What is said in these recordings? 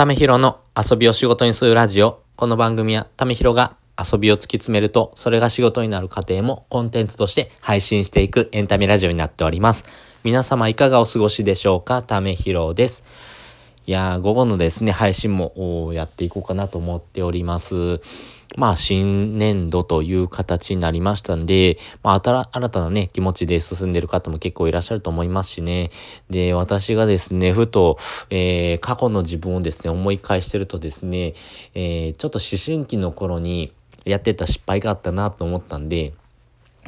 ためひろの遊びを仕事にするラジオ。この番組はためひろが遊びを突き詰めると、それが仕事になる過程もコンテンツとして配信していくエンタメラジオになっております。皆様いかがお過ごしでしょうか？ためひろです。いや、午後のですね、配信もやっていこうかなと思っております。まあ、新年度という形になりましたんで、まあ、新たなね、気持ちで進んでる方も結構いらっしゃると思いますしね。で、私がですね、ふと、えー、過去の自分をですね、思い返してるとですね、えー、ちょっと思春期の頃にやってた失敗があったなと思ったんで、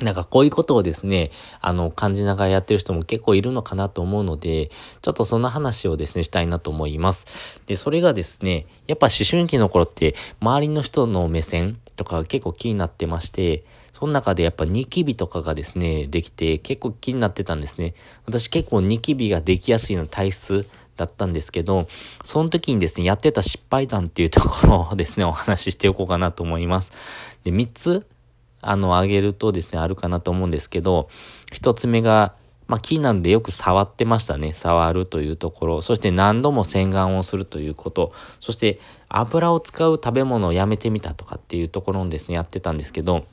なんかこういうことをですね、あの、感じながらやってる人も結構いるのかなと思うので、ちょっとそんな話をですね、したいなと思います。で、それがですね、やっぱ思春期の頃って、周りの人の目線とか結構気になってまして、その中でやっぱニキビとかがですね、できて結構気になってたんですね。私結構ニキビができやすいの体質だったんですけど、その時にですね、やってた失敗談っていうところをですね、お話ししておこうかなと思います。で、3つあの、あげるとですね、あるかなと思うんですけど、一つ目が、まあ、キーなんでよく触ってましたね。触るというところ。そして何度も洗顔をするということ。そして油を使う食べ物をやめてみたとかっていうところをですね、やってたんですけど、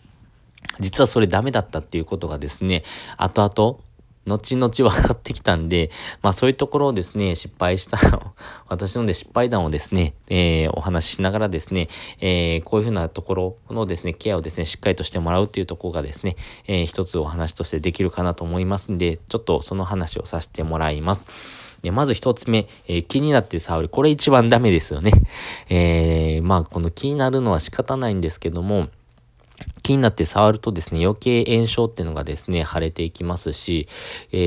実はそれダメだったっていうことがですね、後々後々分かってきたんで、まあそういうところをですね、失敗した 私ので失敗談をですね、えー、お話ししながらですね、えー、こういうふうなところのですね、ケアをですね、しっかりとしてもらうっていうところがですね、えー、一つお話としてできるかなと思いますんで、ちょっとその話をさせてもらいます。でまず一つ目、えー、気になって触る。これ一番ダメですよね。えー、まあこの気になるのは仕方ないんですけども、気になって触るとですね、余計炎症っていうのがですね、腫れていきますし、え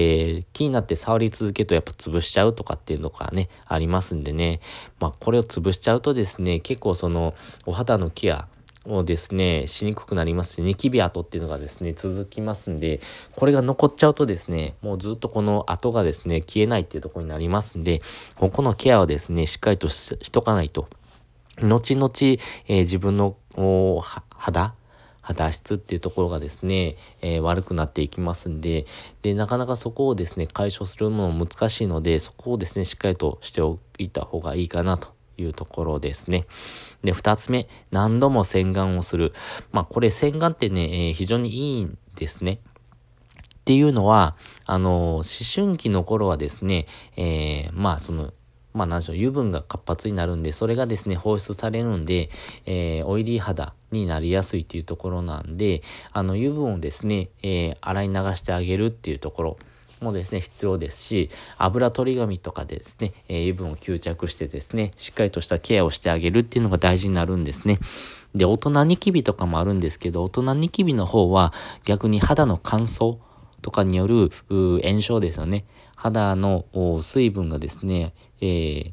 ー、気になって触り続けるとやっぱ潰しちゃうとかっていうのがね、ありますんでね、まあこれを潰しちゃうとですね、結構そのお肌のケア、をですね、しにくくなりますし、ニキビ跡っていうのがですね、続きますんで、これが残っちゃうとですね、もうずっとこの跡がですね、消えないっていうところになりますんで、ここのケアをですね、しっかりとしとかないと、後々、えー、自分の肌、肌質っていうところがですね、えー、悪くなっていきますんで、で、なかなかそこをですね、解消するのも難しいので、そこをですね、しっかりとしておいた方がいいかなというところですね。で、二つ目、何度も洗顔をする。まあ、これ洗顔ってね、えー、非常にいいんですね。っていうのは、あの、思春期の頃はですね、えー、まあ、その、まあ何でしょう、油分が活発になるんで、それがですね、放出されるんで、えー、オイリー肌になりやすいっていうところなんで、あの、油分をですね、えー、洗い流してあげるっていうところ、もですね、必要ですし、油取り紙とかでですね、えー、油分を吸着してですね、しっかりとしたケアをしてあげるっていうのが大事になるんですね。で、大人ニキビとかもあるんですけど、大人ニキビの方は逆に肌の乾燥とかによる炎症ですよね。肌の水分がですね、えー、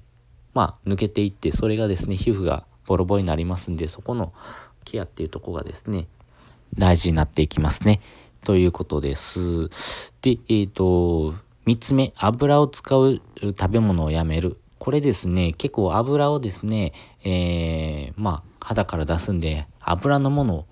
まあ、抜けていって、それがですね、皮膚がボロボロになりますんで、そこのケアっていうとこがですね、大事になっていきますね。ということです。で、えっ、ー、と、三つ目、油を使う食べ物をやめる。これですね、結構油をですね、えー、まあ、肌から出すんで、油のものを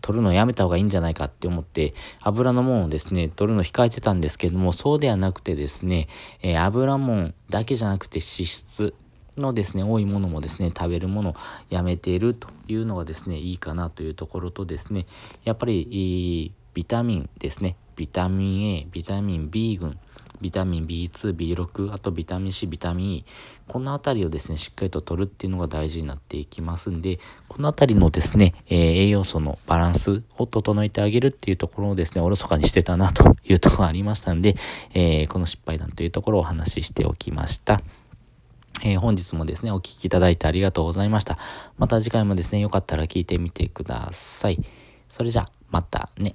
取るのやめた方がいいんじゃないかって思って、油のもんをですね、取るの控えてたんですけども、そうではなくてですね、えー、油もんだけじゃなくて脂質のですね、多いものもですね、食べるものをやめているというのがですね、いいかなというところとですね、やっぱり、ビタミンですね、ビタミン A、ビタミン B 群、ビタミン B2、B6、あとビタミン C、ビタミン E、このあたりをですね、しっかりと取るっていうのが大事になっていきますんで、このあたりのですね、えー、栄養素のバランスを整えてあげるっていうところをですね、おろそかにしてたなというところがありましたんで、えー、この失敗談というところをお話ししておきました。えー、本日もですね、お聴きいただいてありがとうございました。また次回もですね、よかったら聞いてみてください。それじゃ、またね。